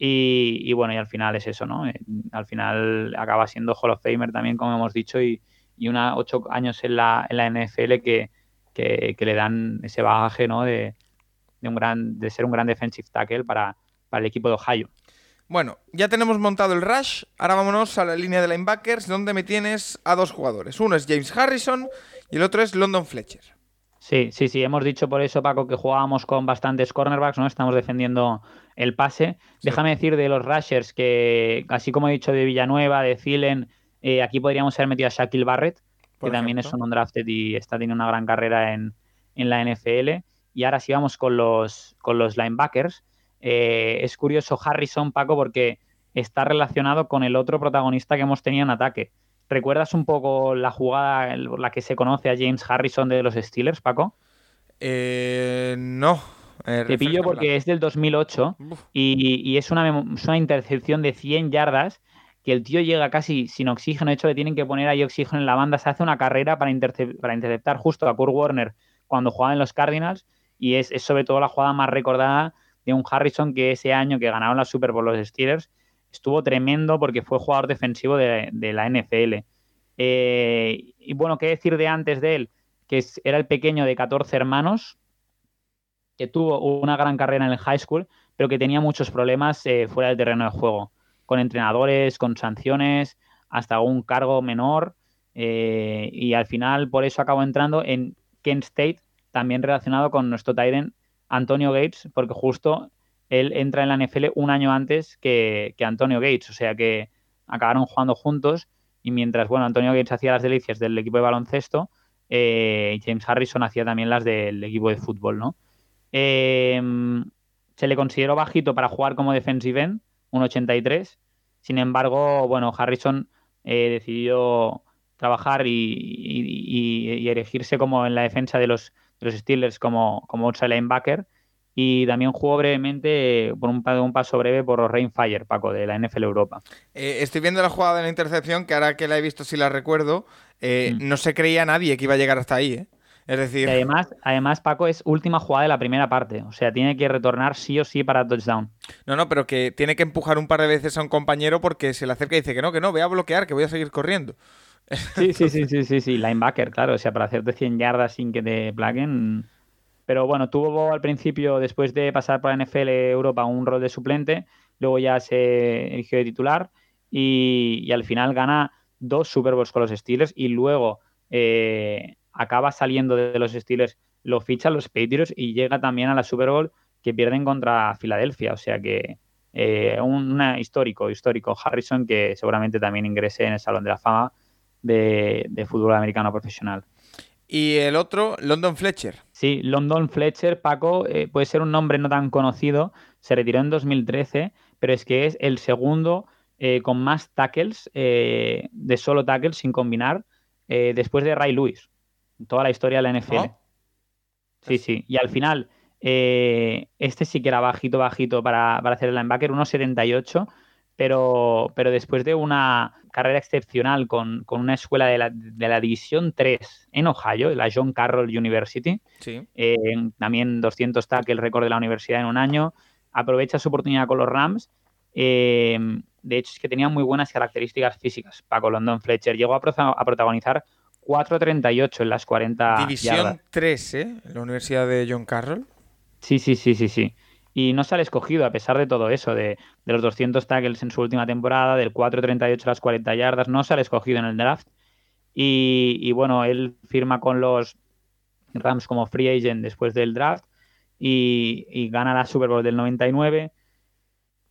Y, bueno, y al final es eso, ¿no? Eh, al final acaba siendo Hall of Famer también, como hemos dicho, y, y una ocho años en la, en la NFL que, que, le dan ese bagaje, ¿no? De, de, un gran, de ser un gran defensive tackle para, para el equipo de Ohio. Bueno, ya tenemos montado el rush. Ahora vámonos a la línea de linebackers, donde me tienes a dos jugadores. Uno es James Harrison y el otro es London Fletcher. Sí, sí, sí. Hemos dicho por eso, Paco, que jugábamos con bastantes cornerbacks, ¿no? Estamos defendiendo el pase. Déjame decir de los rushers que, así como he dicho de Villanueva, de Zielen, eh, aquí podríamos haber metido a Shaquille Barrett, que también es un undrafted y está teniendo una gran carrera en, en la NFL. Y ahora sí vamos con los, con los linebackers. Eh, es curioso Harrison, Paco, porque está relacionado con el otro protagonista que hemos tenido en ataque. ¿Recuerdas un poco la jugada la que se conoce a James Harrison de los Steelers, Paco? Eh, no. Eh, Te pillo porque es del 2008 y, es, una, una, intercepción de 100 yardas que el tío llega casi sin oxígeno. De hecho, le tienen que poner ahí oxígeno en la banda. Se hace una carrera para, para interceptar justo a Kurt Warner cuando jugaba en los Cardinals y es, es sobre todo la jugada más recordada Tiene un Harrison que ese año que ganaron la Super Bowl los Steelers estuvo tremendo porque fue jugador defensivo de, la NFL. Eh, y bueno, ¿qué decir de antes de él? Que era el pequeño de 14 hermanos, que tuvo una gran carrera en el high school, pero que tenía muchos problemas eh, fuera del terreno de juego, con entrenadores, con sanciones, hasta un cargo menor. Eh, y al final, por eso acabó entrando en Kent State, también relacionado con nuestro Tyrant Antonio Gates, porque justo él entra en la NFL un año antes que, Antonio Gates, o sea que acabaron jugando juntos y mientras, bueno, Antonio Gates hacía las delicias del equipo de baloncesto, eh, James Harrison hacía también las del equipo de fútbol, ¿no? Eh, se le consideró bajito para jugar como defensive end, un 83. Sin embargo, bueno, Harrison eh, decidió trabajar y, erigirse como en la defensa de los, los Steelers como, como outside linebacker y también jugó brevemente por un, un paso breve por Rainfire, Paco, de la NFL Europa. Eh, estoy viendo la jugada de la intercepción, que ahora que la he visto si la recuerdo, eh, mm. no se creía nadie que iba a llegar hasta ahí, ¿eh? Es decir... además, además, Paco, es última jugada de la primera parte. O sea, tiene que retornar sí o sí para touchdown. No, no, pero que tiene que empujar un par de veces a un compañero porque se le acerca y dice que no, que no, voy a bloquear, que voy a seguir corriendo. Sí, sí, sí, sí, sí, sí, linebacker, claro. O sea, para hacerte 100 yardas sin que te plaguen. Pero bueno, tuvo al principio, después de pasar por la NFL Europa, un rol de suplente. Luego ya se eligió de titular y, al final gana dos Super Bowls con los Steelers y luego eh, acaba saliendo de los Steelers, lo fichan los Patriots y llega también a la Super Bowl que pierden contra Filadelfia. O sea que eh, un histórico, histórico Harrison que seguramente también ingrese en el Salón de la Fama de, fútbol americano profesional. Y el otro, London Fletcher. Sí, London Fletcher, Paco, eh, puede ser un nombre no tan conocido, se retiró en 2013, pero es que es el segundo eh, con más tackles, eh, de solo tackles sin combinar, después de Ray Lewis, toda la historia de la NFL. Oh. Sí, sí, y al final, este sí que era bajito, bajito para, para hacer el linebacker, 1,78 pero, pero después de una carrera excepcional con, una escuela de la, de la, División 3 en Ohio, la John Carroll University, eh, también 200 tackles, récord de la universidad en un año, aprovecha su oportunidad con los Rams. Eh, de hecho, es que tenía muy buenas características físicas. Paco London Fletcher llegó a, a protagonizar 4.38 en las 40 División 3, ¿eh? La Universidad de John Carroll. Sí, sí, sí, sí, sí y no sale escogido a pesar de todo eso, de, los 200 tackles en su última temporada, del 4.38 a las 40 yardas, no sale escogido en el draft. Y, bueno, él firma con los Rams como free agent después del draft y, gana la Super Bowl del 99.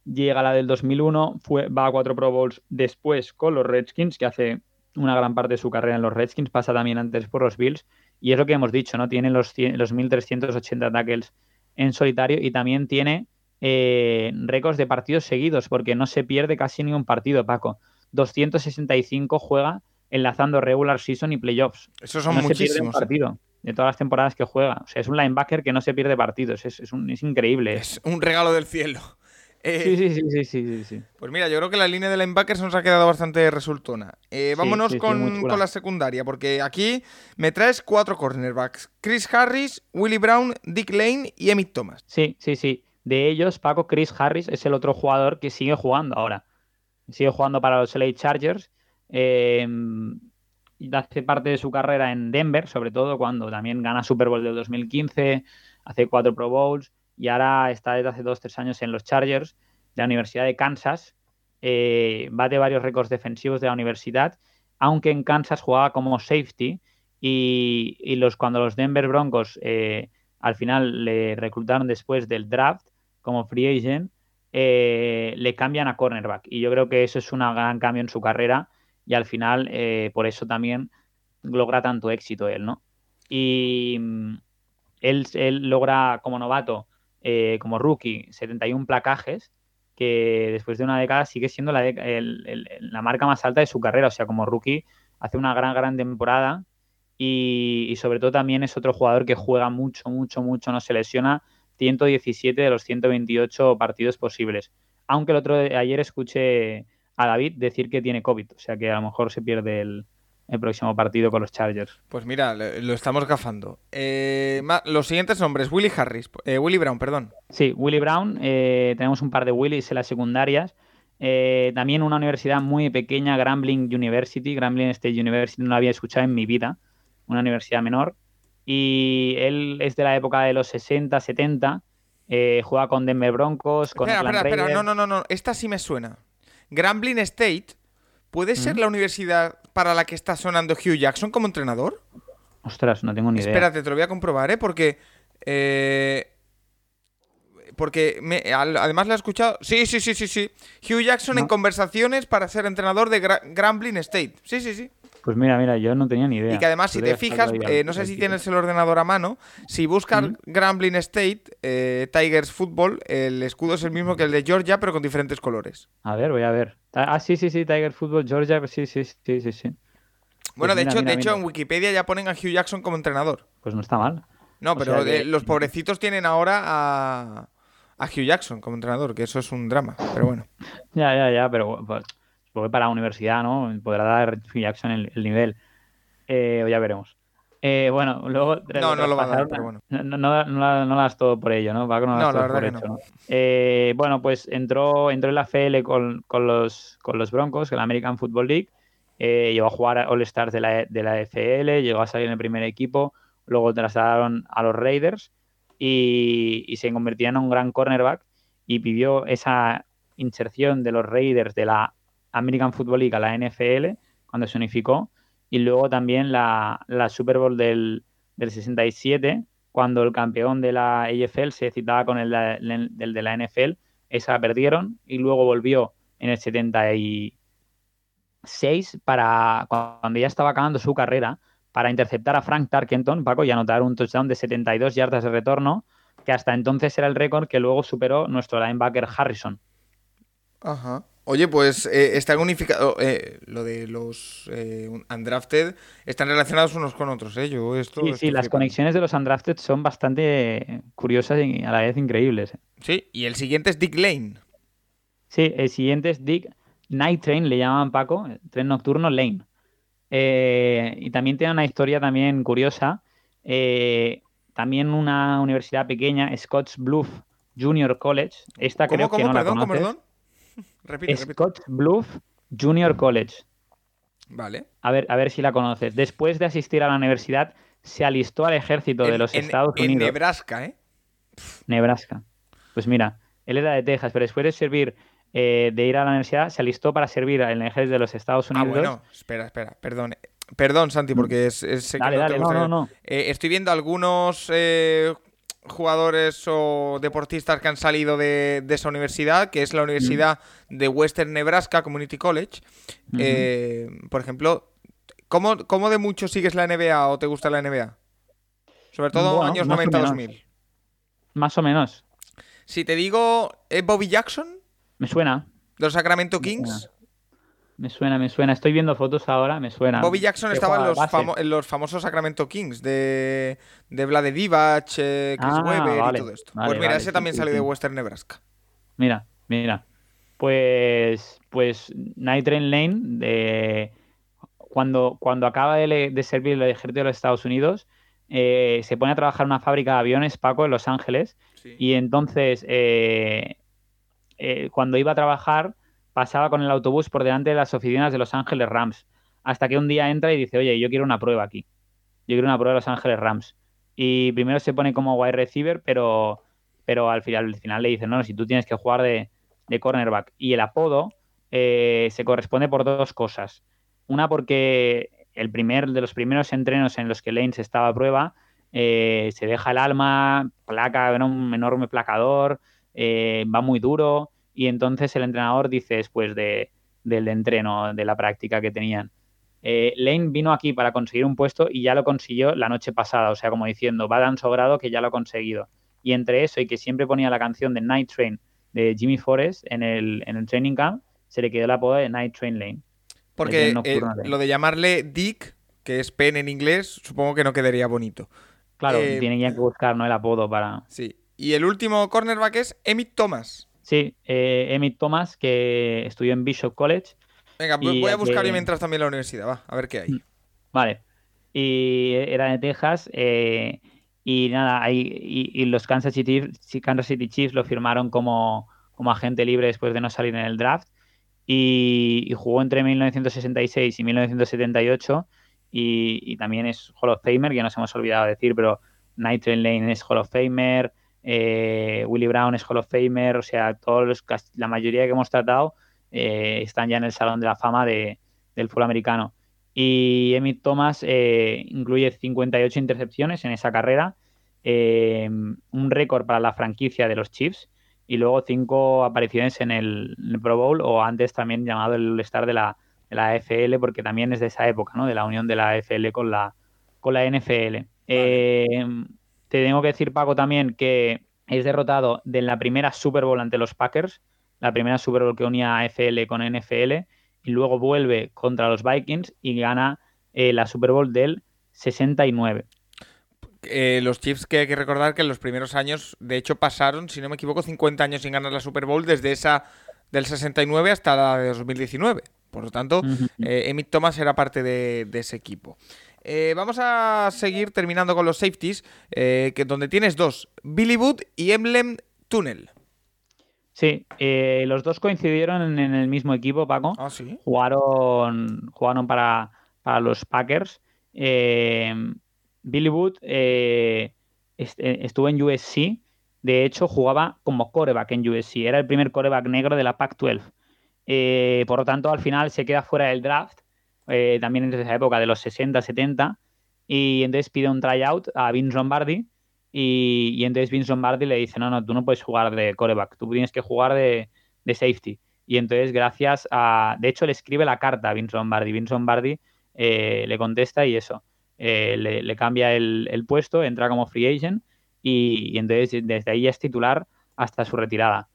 Llega la del 2001, fue, va a cuatro Pro Bowls después con los Redskins, que hace una gran parte de su carrera en los Redskins, pasa también antes por los Bills. Y es lo que hemos dicho, ¿no? Tiene los, los 1.380 tackles en solitario y también tiene eh, récords de partidos seguidos porque no se pierde casi ningún partido, Paco. 265 juega enlazando regular season y playoffs. Esos son muchísimos. Se partido de todas las temporadas que juega. O sea, es un linebacker que no se pierde partidos. Es, es, un, es increíble. Es un regalo del cielo. Eh, sí, sí, sí, sí, sí, Pues mira, yo creo que la línea de linebackers nos ha quedado bastante resultona. Eh, vámonos con, la secundaria, porque aquí me traes cuatro cornerbacks. Chris Harris, Willie Brown, Dick Lane y Emmett Thomas. Sí, sí, sí. De ellos, Paco, Chris Harris es el otro jugador que sigue jugando ahora. Sigue jugando para los LA Chargers. Eh, hace parte de su carrera en Denver, sobre todo cuando también gana Super Bowl del 2015, hace cuatro Pro Bowls y ahora está desde hace dos, tres años en los Chargers de la Universidad de Kansas. Eh, bate varios récords defensivos de la universidad, aunque en Kansas jugaba como safety y, los, cuando los Denver Broncos eh, al final le reclutaron después del draft como free agent, eh, le cambian a cornerback. Y yo creo que eso es un gran cambio en su carrera y al final por eso también logra tanto éxito él, ¿no? Y mm, él, él logra como novato eh, como rookie 71 placajes, que después de una década sigue siendo la, la, marca más alta de su carrera. O sea, como rookie hace una gran, gran temporada y, sobre todo también es otro jugador que juega mucho, mucho, mucho, no se lesiona 117 de los 128 partidos posibles. Aunque el otro ayer escuché a David decir que tiene COVID, o sea que a lo mejor se pierde el, el próximo partido con los Chargers. Pues mira, lo estamos gafando. Eh, los siguientes nombres, Willy Harris, eh, Willy Brown, perdón. Sí, Willy Brown, eh, tenemos un par de Willys en las secundarias. también una universidad muy pequeña, Grambling University, Grambling State University, no la había escuchado en mi vida, una universidad menor. Y él es de la época de los 60, 70, juega con Denver Broncos, con espera, espera, espera, no, no, no, no, esta sí me suena. Grambling State ¿Puede ser la universidad para la que está sonando Hugh Jackson como entrenador? Ostras, no tengo ni idea. Espérate, te lo voy a comprobar, ¿eh? Porque. Eh, porque además le he escuchado. Sí, sí, sí, sí, sí. Hugh Jackson en conversaciones para ser entrenador de Grambling State. Sí, sí, sí. Pues mira, mira, yo no tenía ni idea. Y que además, si te fijas, eh, no sé si tienes el ordenador a mano, si buscas Grambling State, eh, Tigers Football, el escudo es el mismo que el de Georgia, pero con diferentes colores. A ver, voy a ver. Ah, sí, sí, sí, Tigers Football, Georgia, sí, sí, sí, sí, sí. Bueno, pues de hecho, de hecho en Wikipedia ya ponen a Hugh Jackson como entrenador. Pues no está mal. No, pero los pobrecitos tienen ahora a, a Hugh Jackson como entrenador, que eso es un drama, pero bueno. ya, ya, ya, pero Supongo para la universidad, ¿no? Podrá dar Jackson el, nivel. Eh, ya veremos. Eh, bueno, luego. No, no lo va a dar, pero bueno. No, no, no, das todo por ello, ¿no? no, la verdad que no. Eh, bueno, pues entró, entró en la FL con, con, los, con los Broncos, en la American Football League. llegó a jugar All Stars de la, de la FL, llegó a salir en el primer equipo. Luego trasladaron a los Raiders y, y se convirtió en un gran cornerback y vivió esa inserción de los Raiders de la American Football League a la NFL cuando se unificó y luego también la, Super Bowl del, 67 cuando el campeón de la AFL se citaba con el, del de la NFL, esa perdieron y luego volvió en el 76 para cuando ya estaba acabando su carrera para interceptar a Frank Tarkenton, Paco, y anotar un touchdown de 72 yardas de retorno, que hasta entonces era el récord que luego superó nuestro linebacker Harrison. Ajá. Oye, pues eh, está unificado. Eh, lo de los eh, undrafted están relacionados unos con otros, ¿eh? Yo esto. Sí, sí, las conexiones de los undrafted son bastante curiosas y a la vez increíbles. Sí, y el siguiente es Dick Lane. Sí, el siguiente es Dick Night Train, le llamaban Paco, tren nocturno Lane. y también tiene una historia también curiosa. también una universidad pequeña, Scotch Bluff Junior College. Esta creo que no la conoces. perdón? Scott Bluff Junior College. Vale. A ver, a ver si la conoces. Después de asistir a la universidad, se alistó al ejército de los Estados Unidos. En Nebraska, ¿eh? Nebraska. Pues mira, él era de Texas, pero después de servir, eh, de ir a la universidad, se alistó para servir en el ejército de los Estados Unidos. Ah, bueno, espera, espera, perdón. Perdón, Santi, porque es, dale, dale, no, no, no. Eh, estoy viendo algunos eh, jugadores o deportistas que han salido de, esa universidad, que es la Universidad de Western Nebraska Community College. Eh, por ejemplo, ¿cómo, de mucho sigues la NBA o te gusta la NBA? Sobre todo años 90-2000. Más o menos. Si te digo, ¿es Bobby Jackson? Me suena. ¿De los Sacramento Kings? Me suena, me suena. Estoy viendo fotos ahora, me suena. Bobby Jackson estaba en los, famosos Sacramento Kings de, de Vlade Divac, eh, Chris ah, Webber y todo esto. pues mira, ese también salió de Western Nebraska. Mira, mira. Pues, pues Night Train Lane, de, cuando, cuando acaba de, servir el ejército de los Estados Unidos, eh, se pone a trabajar en una fábrica de aviones, Paco, en Los Ángeles. Y entonces, eh, cuando iba a trabajar pasaba con el autobús por delante de las oficinas de Los Ángeles Rams, hasta que un día entra y dice, oye, yo quiero una prueba aquí. Yo quiero una prueba de Los Ángeles Rams. Y primero se pone como wide receiver, pero, pero al, final, al final le dicen, no, no, si tú tienes que jugar de, cornerback. Y el apodo eh, se corresponde por dos cosas. Una porque el primer de los primeros entrenos en los que Lane se estaba a prueba, eh, se deja el alma, placa, un enorme placador, eh, va muy duro y entonces el entrenador dice después de, del entreno, de la práctica que tenían, eh, Lane vino aquí para conseguir un puesto y ya lo consiguió la noche pasada, o sea, como diciendo, va tan sobrado que ya lo ha conseguido. Y entre eso y que siempre ponía la canción de Night Train de Jimmy Forrest en el, en el training camp, se le quedó el apodo de Night Train Lane. Porque eh, lo de llamarle Dick, que es pen en inglés, supongo que no quedaría bonito. Claro, eh, tienen que buscar ¿no? el apodo para... Sí. Y el último cornerback es Emmett Thomas. Sí, eh, Emmett Thomas, que estudió en Bishop College. Venga, voy a buscar mientras también la universidad, va, a ver qué hay. Vale. Y era de Texas. Eh, y nada, y, los Kansas City, Kansas City Chiefs lo firmaron como, como agente libre después de no salir en el draft. Y, jugó entre 1966 y 1978. Y, también es Hall of Famer, que nos hemos olvidado de decir, pero Night Train Lane es Hall of Famer. Eh, Willie Brown es Hall of Famer. O sea, todos la mayoría que hemos tratado eh, están ya en el Salón de la Fama de, del fútbol americano. Y Emmitt Thomas eh, incluye 58 intercepciones en esa carrera, eh, un récord para la franquicia de los Chiefs y luego cinco apariciones en el, Pro Bowl o antes también llamado el All-Star de la, de la AFL porque también es de esa época, ¿no? de la unión de la AFL con la, con la NFL. Eh, te tengo que decir, Paco, también que es derrotado de la primera Super Bowl ante los Packers, la primera Super Bowl que unía AFL con NFL y luego vuelve contra los Vikings y gana eh, la Super Bowl del 69. Eh, los Chiefs que hay que recordar que en los primeros años, de hecho, pasaron, si no me equivoco, 50 años sin ganar la Super Bowl desde esa del 69 hasta la de 2019. Por lo tanto, eh, Emmett Thomas era parte de, ese equipo. Vamos a seguir terminando con los safeties, que donde tienes dos, Billy Wood y Emblem Tunnel. Sí, eh, los dos coincidieron en, el mismo equipo, Paco. Ah, sí. Jugaron, jugaron para, los Packers. Eh, Billy Wood eh, estuvo en USC. De hecho, jugaba como coreback en USC. Era el primer coreback negro de la Pac-12. por lo tanto, al final se queda fuera del draft. También en esa época de los 60, 70. Y entonces pide un tryout a Vince Lombardi y, entonces Vince Lombardi le dice, no, no, tú no puedes jugar de coreback, tú tienes que jugar de, safety. Y entonces, gracias a... De hecho, le escribe la carta a Vince Lombardi. Vince Lombardi eh, le contesta y eso. Eh, le, cambia el, puesto, entra como free agent y, entonces desde ahí es titular hasta su retirada.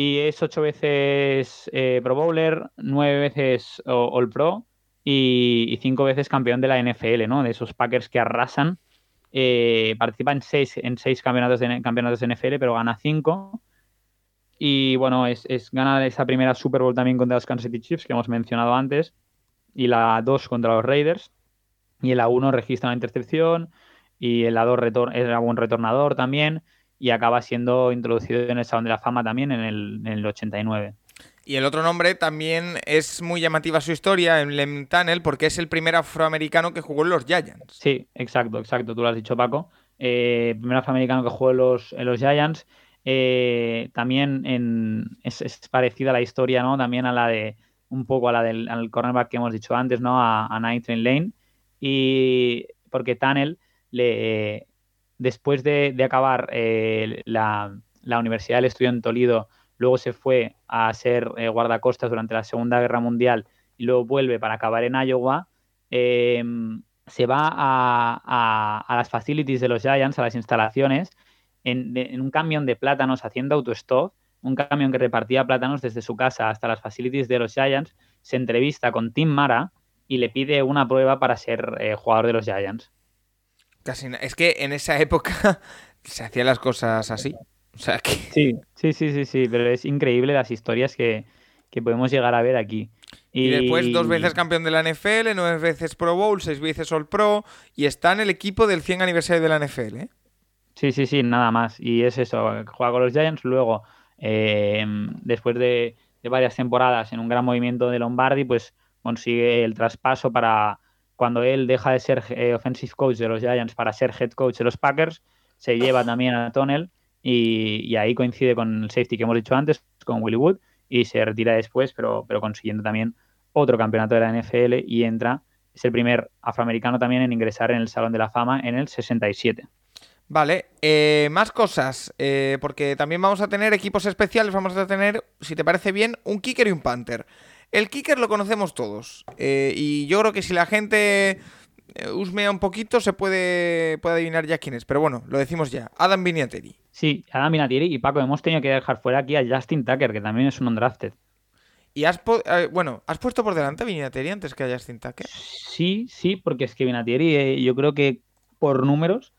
Y es ocho veces eh, Pro Bowler, nueve veces All Pro y, cinco veces campeón de la NFL, ¿no? De esos Packers que arrasan eh, participa en seis, en seis campeonatos, de, campeonatos NFL, pero gana cinco. Y bueno, es, es gana esa primera Super Bowl también contra los Kansas City Chiefs que hemos mencionado antes. Y la 2 contra los Raiders. Y en la 1 registra una intercepción. Y en la 2 era buen retornador también. Y acaba siendo introducido en el Salón de la Fama también en el, en el 89. Y el otro nombre también es muy llamativa su historia, en Lem Tunnel, porque es el primer afroamericano que jugó en los Giants. Sí, exacto, exacto, tú lo has dicho, Paco. Eh, primer afroamericano que jugó en los, en los Giants. Eh, también es, parecida la historia, ¿no? También a la de, un poco a la del cornerback que hemos dicho antes, ¿no? A, a Night Train Lane. Y porque Tunnel, le, después de, acabar eh, la, Universidad del Estudio en Toledo, luego se fue a ser eh, guardacostas durante la Segunda Guerra Mundial y luego vuelve para acabar en Iowa, em, se va a, las facilities de los Giants, a las instalaciones, en, un camión de plátanos haciendo autostop, un camión que repartía plátanos desde su casa hasta las facilities de los Giants, se entrevista con Tim Mara y le pide una prueba para ser eh, jugador de los Giants. Casi es que en esa época se hacían las cosas así. Sí, sí, sí, sí, sí, pero es increíble las historias que, podemos llegar a ver aquí. Y... después dos veces campeón de la NFL, nueve veces Pro Bowl, seis veces All Pro y está en el equipo del 100 aniversario de la NFL. ¿eh? Sí, sí, sí, nada más. Y es eso, juega con los Giants, luego eh, después de, varias temporadas en un gran movimiento de Lombardi, pues consigue el traspaso para cuando él deja de ser eh, offensive coach de los Giants para ser head coach de los Packers, se lleva también a Tonnell y, ahí coincide con el safety que hemos dicho antes, con Willy Wood, y se retira después, pero, pero consiguiendo también otro campeonato de la NFL y entra, es el primer afroamericano también en ingresar en el Salón de la Fama en el 67. Vale, eh, más cosas, eh, porque también vamos a tener equipos especiales, vamos a tener, si te parece bien, un kicker y un panther. El kicker lo conocemos todos, eh, y yo creo que si la gente usmea un poquito se puede, puede adivinar ya quién es, pero bueno, lo decimos ya, Adam Vinatieri. Sí, Adam Vinatieri y Paco, hemos tenido que dejar fuera aquí a Justin Tucker, que también es un undrafted. Y has, eh, bueno, ¿has puesto por delante a Vinatieri antes que a Justin Tucker? Sí, sí, porque es que Vinatieri eh, yo creo que por números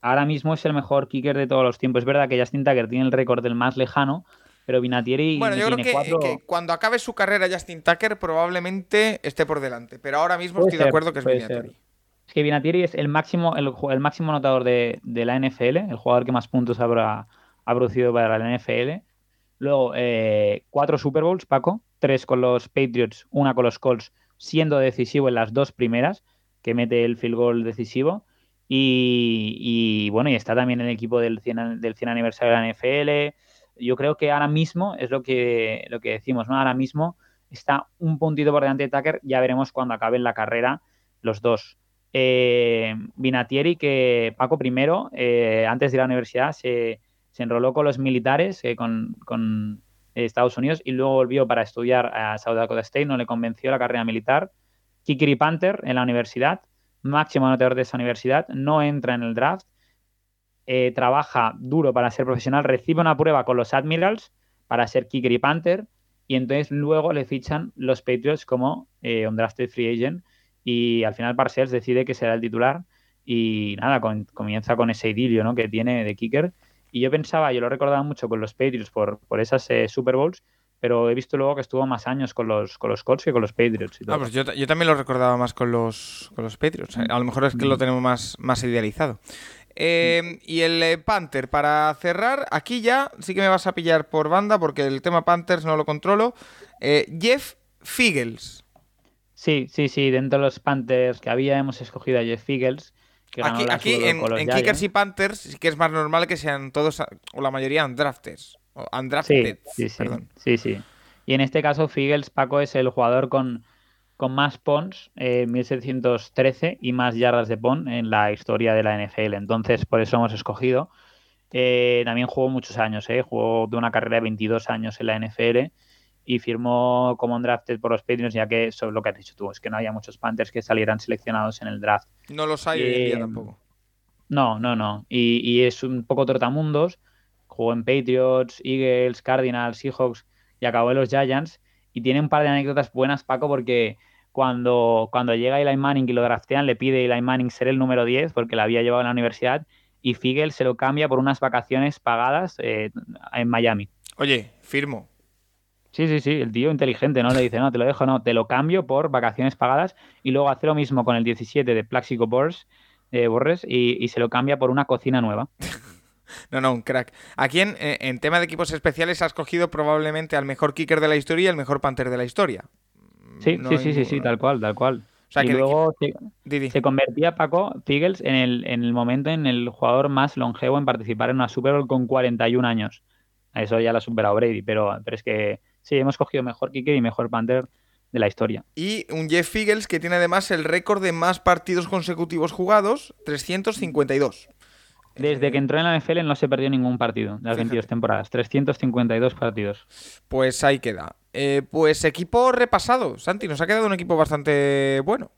ahora mismo es el mejor kicker de todos los tiempos. Es verdad que Justin Tucker tiene el récord del más lejano, pero Vinatieri bueno, yo creo que, cuando acabe su carrera Justin Tucker probablemente esté por delante, pero ahora mismo estoy de acuerdo que es Vinatieri. Es que Vinatieri es el máximo, el, el máximo anotador de, de, la NFL, el jugador que más puntos habrá, ha producido para la NFL. Luego, eh, cuatro Super Bowls, Paco, tres con los Patriots, una con los Colts, siendo decisivo en las dos primeras, que mete el field goal decisivo. Y, bueno, y está también en el equipo del 100, del 100 aniversario de la NFL. Yo creo que ahora mismo es lo que, lo que decimos, ¿no? Ahora mismo está un puntito por delante de Tucker. Ya veremos cuando acaben la carrera los dos. Eh, Vinatieri, que Paco primero, eh, antes de ir a la universidad, se, se enroló con los militares, eh, con, con, Estados Unidos, y luego volvió para estudiar a South Dakota State, no le convenció la carrera militar. Kikiri Panther en la universidad, máximo anotador de esa universidad, no entra en el draft, eh, trabaja duro para ser profesional, recibe una prueba con los Admirals para ser Kikiri Panther, y entonces luego le fichan los Patriots como eh, un drafted free agent, y al final Parcells decide que será el titular, y nada, comienza con ese idilio ¿no? que tiene de kicker y yo pensaba, yo lo recordaba mucho con los Patriots por, por esas eh, Super Bowls, pero he visto luego que estuvo más años con los, con los Colts que con los Patriots. Y todo. Ah, pues yo, yo, también lo recordaba más con los, con los Patriots. A lo mejor es que lo mm. tenemos más, más idealizado. Eh, y el eh, Panther, para cerrar, aquí ya sí que me vas a pillar por banda porque el tema Panthers no lo controlo. Jeff Figgles. Sí, sí, sí, dentro de los Panthers que había hemos escogido a Jeff Figgles aquí, aquí en, Kickers y Panthers sí que es más normal que sean todos, o la mayoría, undrafted. undrafted sí, sí, sí, sí, Y en este caso, Figels, Paco, es el jugador con, con más pons, eh, 1713, y más yardas de pon en la historia de la NFL. Entonces, por eso hemos escogido. Eh, también jugó muchos años, eh, jugó de una carrera de 22 años en la NFL y firmó como un drafted por los Patriots, ya que es lo que has dicho tú, es que no había muchos Panthers que salieran seleccionados en el draft. No los hay hoy en día tampoco. No, no, no. Y, es un poco trotamundos. Jugó en Patriots, Eagles, Cardinals, Seahawks y acabó en los Giants. Y tiene un par de anécdotas buenas, Paco, porque cuando, cuando llega Eli Manning y lo draftean, le pide Eli Manning ser el número 10 porque la había llevado a la universidad y Figel se lo cambia por unas vacaciones pagadas eh, en Miami. Oye, firmo. Sí, sí, sí, el tío inteligente, ¿no? Le dice, no, te lo dejo, no, te lo cambio por vacaciones pagadas y luego hace lo mismo con el 17 de Plaxico Borges, eh, Borges y, se lo cambia por una cocina nueva. no, no, un crack. Aquí en, en, tema de equipos especiales has cogido probablemente al mejor kicker de la historia y el mejor panther de la historia. Sí, sí, sí, sí, sí, tal cual, tal cual. O sea, y que luego se, convertía Paco Figels en el, en el momento en el jugador más longevo en participar en una Super Bowl con 41 años. Eso ya lo ha superado Brady, pero, pero es que Sí, hemos cogido mejor kicker y mejor Panther de la historia. Y un Jeff Figgles que tiene además el récord de más partidos consecutivos jugados, 352. Desde que entró en la NFL no se perdió ningún partido de las 22 temporadas. 352 partidos. Pues ahí queda. Eh, pues equipo repasado. Santi, nos ha quedado un equipo bastante bueno.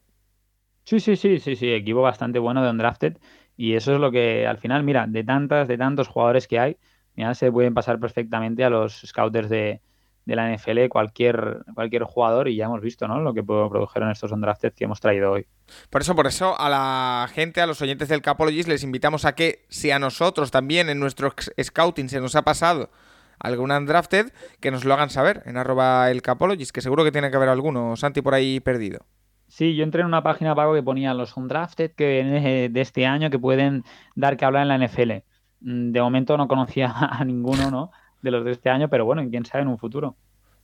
Sí, sí, sí, sí, sí. Equipo bastante bueno de Undrafted. Y eso es lo que al final, mira, de tantas, de tantos jugadores que hay, ya se pueden pasar perfectamente a los scouters de, de la NFL cualquier, cualquier jugador y ya hemos visto ¿no? lo que produjeron estos undrafted que hemos traído hoy. Por eso, por eso a la gente, a los oyentes del Capologist les invitamos a que si a nosotros también en nuestro scouting se nos ha pasado algún undrafted, que nos lo hagan saber en arroba el Capologist, que seguro que tiene que haber alguno, Santi, por ahí perdido. Sí, yo entré en una página pago que ponía los undrafted que de este año que pueden dar que hablar en la NFL. Mm, de momento no conocía a ninguno, ¿no? De los de este año, pero bueno, quién sabe en un futuro.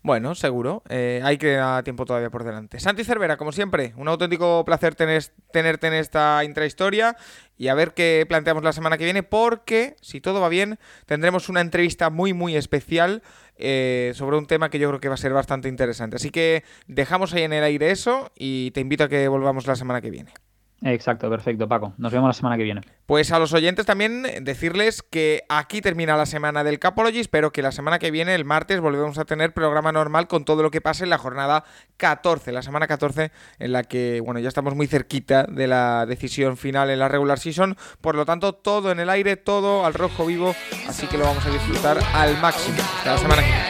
Bueno, seguro. Eh, hay que dar tiempo todavía por delante. Santi Cervera, como siempre, un auténtico placer tenerte en esta intrahistoria y a ver qué planteamos la semana que viene, porque si todo va bien, tendremos una entrevista muy, muy especial eh, sobre un tema que yo creo que va a ser bastante interesante. Así que dejamos ahí en el aire eso y te invito a que volvamos la semana que viene. Exacto, perfecto, Paco. Nos vemos la semana que viene. Pues a los oyentes también decirles que aquí termina la semana del Capology, pero que la semana que viene, el martes, volvemos a tener programa normal con todo lo que pase en la jornada 14, la semana 14, en la que, bueno, ya estamos muy cerquita de la decisión final en la regular season. Por lo tanto, todo en el aire, todo al rojo vivo, así que lo vamos a disfrutar al máximo. Hasta la semana que viene.